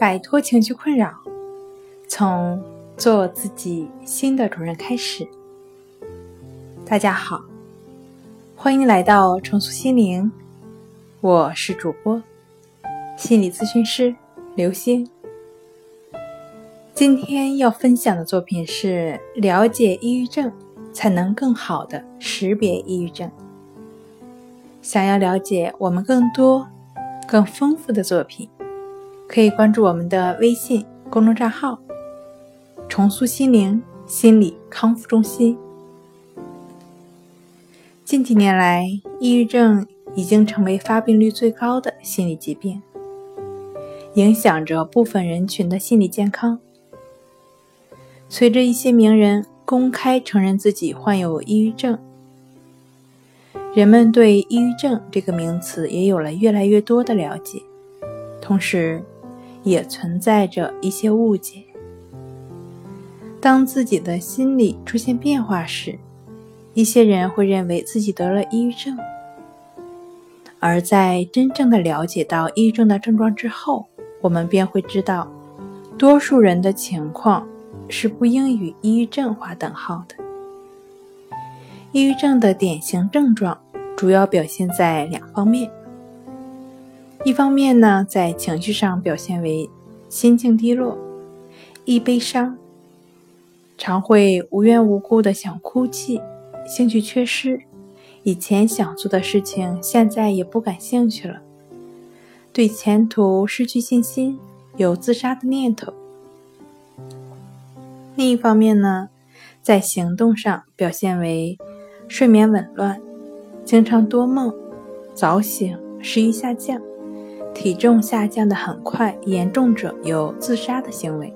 摆脱情绪困扰，从做自己新的主人开始。大家好，欢迎来到重塑心灵，我是主播心理咨询师刘星。今天要分享的作品是：了解抑郁症，才能更好的识别抑郁症。想要了解我们更多、更丰富的作品，可以关注我们的微信公众账号“重塑心灵心理康复中心”。近几年来，抑郁症已经成为发病率最高的心理疾病，影响着部分人群的心理健康。随着一些名人公开承认自己患有抑郁症。人们对抑郁症这个名词也有了越来越多的了解，同时，也存在着一些误解。当自己的心理出现变化时，一些人会认为自己得了抑郁症。而在真正的了解到抑郁症的症状之后，我们便会知道，多数人的情况是不应与抑郁症划等号的。抑郁症的典型症状主要表现在两方面。一方面呢，在情绪上表现为心境低落、易悲伤，常会无缘无故的想哭泣，兴趣缺失，以前想做的事情现在也不感兴趣了，对前途失去信心，有自杀的念头。另一方面呢，在行动上表现为。睡眠紊乱，经常多梦，早醒，食欲下降，体重下降的很快，严重者有自杀的行为。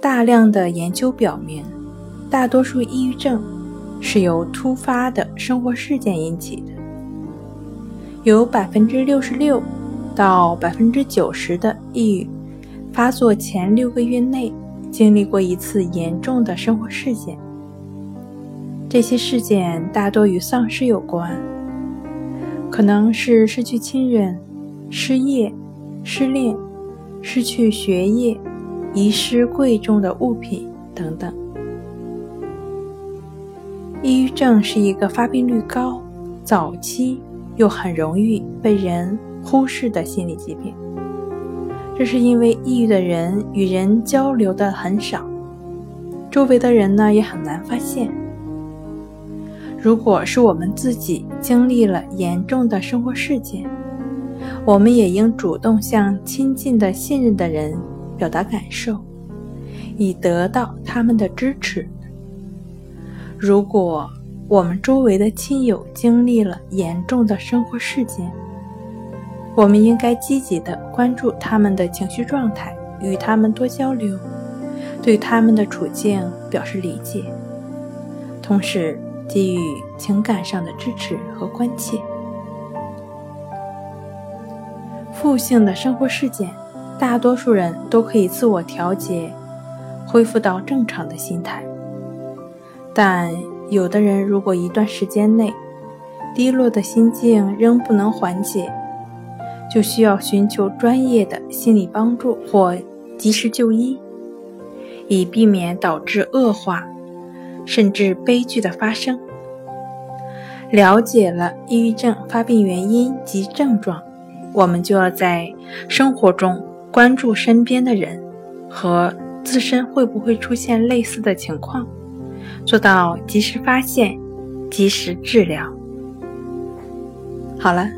大量的研究表明，大多数抑郁症是由突发的生活事件引起的，有百分之六十六到百分之九十的抑郁发作前六个月内经历过一次严重的生活事件。这些事件大多与丧失有关，可能是失去亲人、失业、失恋、失去学业、遗失贵重的物品等等。抑郁症是一个发病率高、早期又很容易被人忽视的心理疾病。这是因为抑郁的人与人交流的很少，周围的人呢也很难发现。如果是我们自己经历了严重的生活事件，我们也应主动向亲近的、信任的人表达感受，以得到他们的支持。如果我们周围的亲友经历了严重的生活事件，我们应该积极的关注他们的情绪状态，与他们多交流，对他们的处境表示理解，同时。给予情感上的支持和关切。负性的生活事件，大多数人都可以自我调节，恢复到正常的心态。但有的人如果一段时间内低落的心境仍不能缓解，就需要寻求专业的心理帮助或及时就医，以避免导致恶化。甚至悲剧的发生。了解了抑郁症发病原因及症状，我们就要在生活中关注身边的人和自身会不会出现类似的情况，做到及时发现、及时治疗。好了，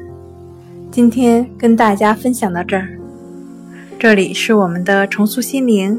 今天跟大家分享到这儿。这里是我们的重塑心灵。